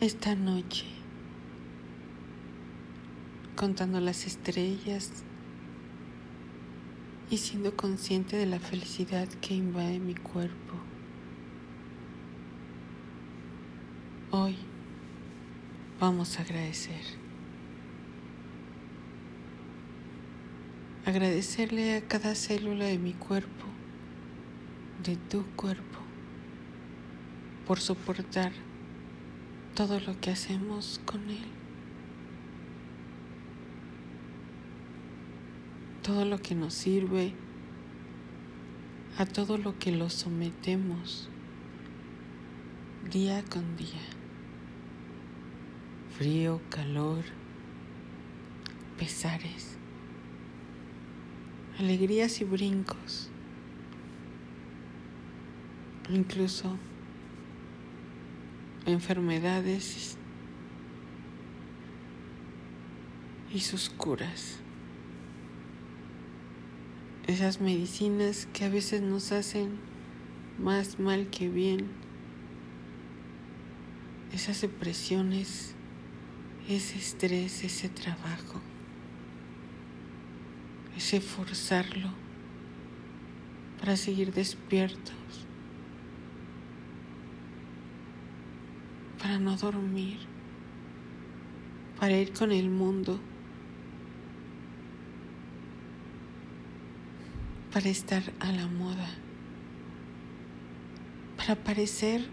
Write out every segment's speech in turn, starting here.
esta noche, contando las estrellas y siendo consciente de la felicidad que invade mi cuerpo. Hoy vamos a agradecer. Agradecerle a cada célula de mi cuerpo, de tu cuerpo, por soportar todo lo que hacemos con Él. Todo lo que nos sirve, a todo lo que lo sometemos día con día. Frío, calor, pesares, alegrías y brincos, incluso enfermedades y sus curas. Esas medicinas que a veces nos hacen más mal que bien. Esas depresiones, ese estrés, ese trabajo, ese forzarlo para seguir despiertos para no dormir, para ir con el mundo, para estar a la moda, para parecer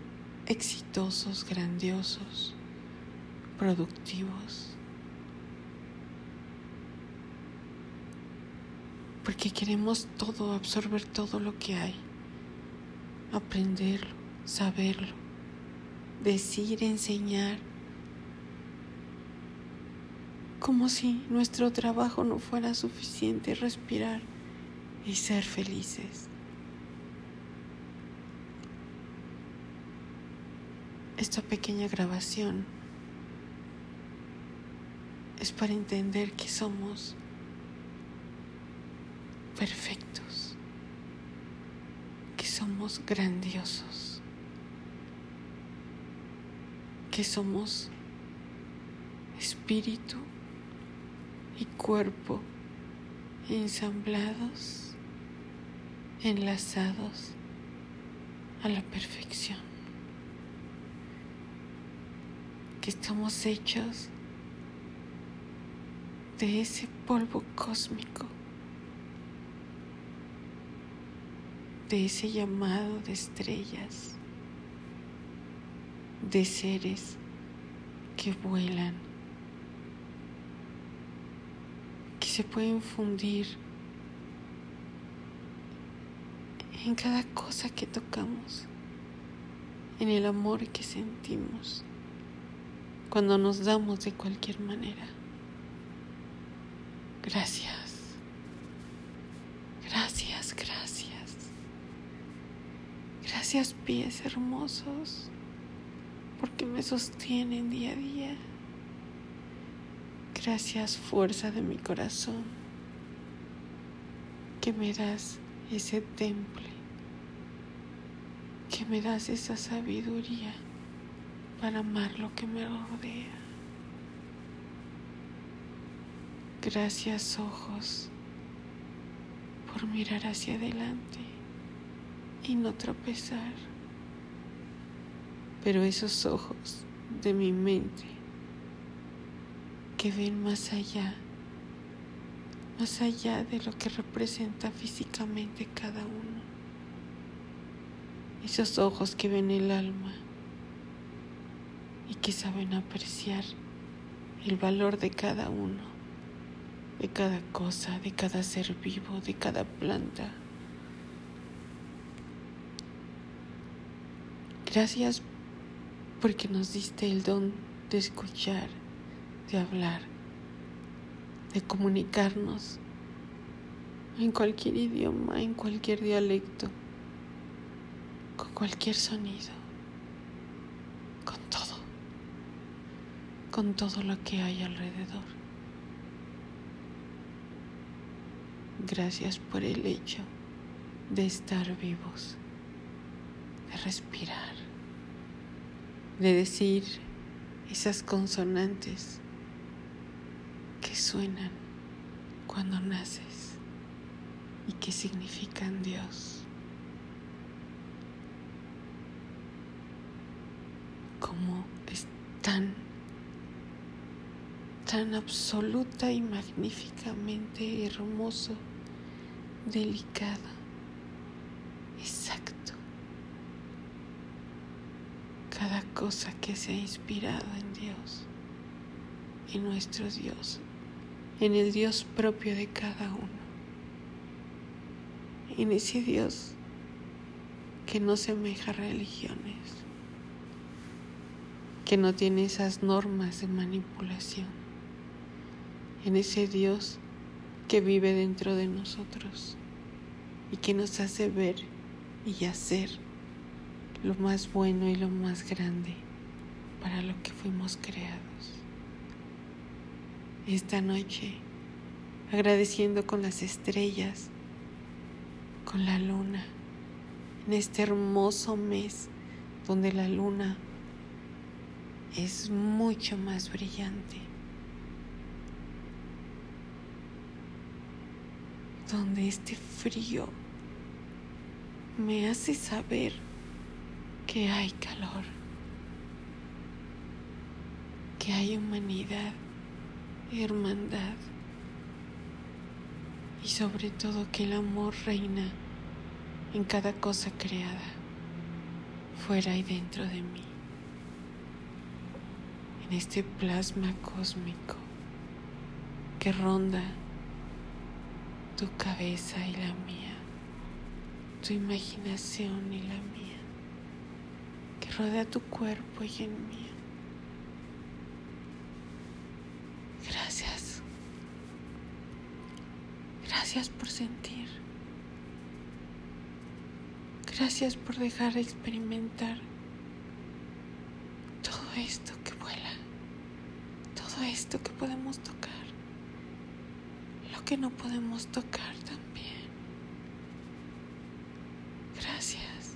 exitosos, grandiosos, productivos. Porque queremos todo, absorber todo lo que hay, aprenderlo, saberlo decir, enseñar, como si nuestro trabajo no fuera suficiente, respirar y ser felices. Esta pequeña grabación es para entender que somos perfectos, que somos grandiosos. Que somos espíritu y cuerpo ensamblados, enlazados a la perfección, que estamos hechos de ese polvo cósmico, de ese llamado de estrellas de seres que vuelan, que se pueden fundir en cada cosa que tocamos, en el amor que sentimos cuando nos damos de cualquier manera. Gracias. Gracias, gracias. Gracias pies hermosos porque me sostienen día a día. Gracias fuerza de mi corazón, que me das ese temple, que me das esa sabiduría para amar lo que me rodea. Gracias ojos por mirar hacia adelante y no tropezar pero esos ojos de mi mente que ven más allá, más allá de lo que representa físicamente cada uno. Esos ojos que ven el alma y que saben apreciar el valor de cada uno, de cada cosa, de cada ser vivo, de cada planta. Gracias porque nos diste el don de escuchar, de hablar, de comunicarnos en cualquier idioma, en cualquier dialecto, con cualquier sonido, con todo, con todo lo que hay alrededor. Gracias por el hecho de estar vivos, de respirar de decir esas consonantes que suenan cuando naces y que significan Dios. Como es tan, tan absoluta y magníficamente hermoso, delicado, Cosa que se ha inspirado en Dios, en nuestro Dios, en el Dios propio de cada uno, en ese Dios que no semeja religiones, que no tiene esas normas de manipulación, en ese Dios que vive dentro de nosotros y que nos hace ver y hacer lo más bueno y lo más grande para lo que fuimos creados. Esta noche, agradeciendo con las estrellas, con la luna, en este hermoso mes donde la luna es mucho más brillante, donde este frío me hace saber que hay calor, que hay humanidad hermandad y sobre todo que el amor reina en cada cosa creada, fuera y dentro de mí, en este plasma cósmico que ronda tu cabeza y la mía, tu imaginación y la mía, rodea tu cuerpo y el mío Gracias. Gracias por sentir. Gracias por dejar experimentar todo esto que vuela, todo esto que podemos tocar, lo que no podemos tocar también. Gracias,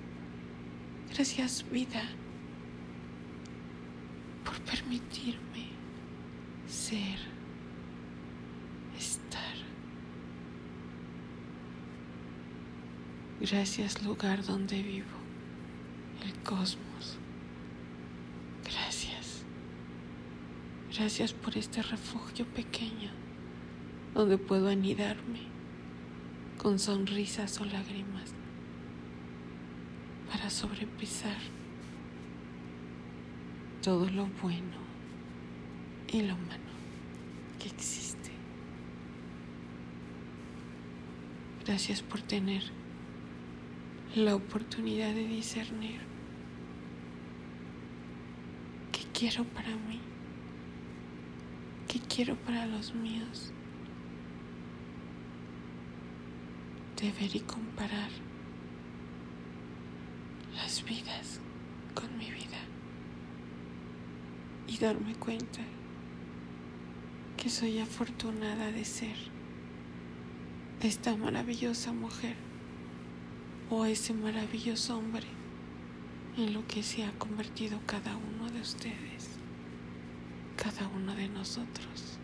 gracias vida por permitirme ser, estar. Gracias lugar donde vivo, el cosmos. Gracias. Gracias por este refugio pequeño donde puedo anidarme con sonrisas o lágrimas para sobrepisar todo lo bueno y lo malo que existe. Gracias por tener la oportunidad de discernir qué quiero para mí, qué quiero para los míos. De ver y comparar vidas con mi vida y darme cuenta que soy afortunada de ser esta maravillosa mujer o ese maravilloso hombre en lo que se ha convertido cada uno de ustedes, cada uno de nosotros.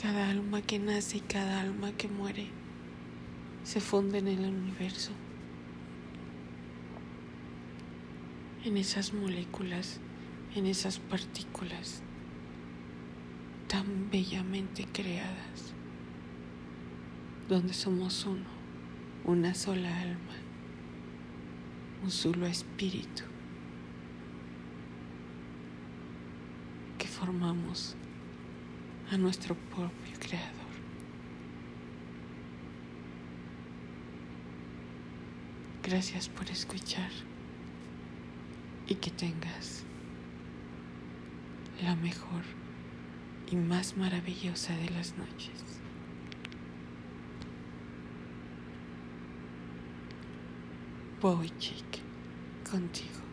Cada alma que nace y cada alma que muere se funde en el universo, en esas moléculas, en esas partículas tan bellamente creadas, donde somos uno, una sola alma, un solo espíritu, que formamos a nuestro propio Creador. Gracias por escuchar y que tengas la mejor y más maravillosa de las noches. Voy, chic, contigo.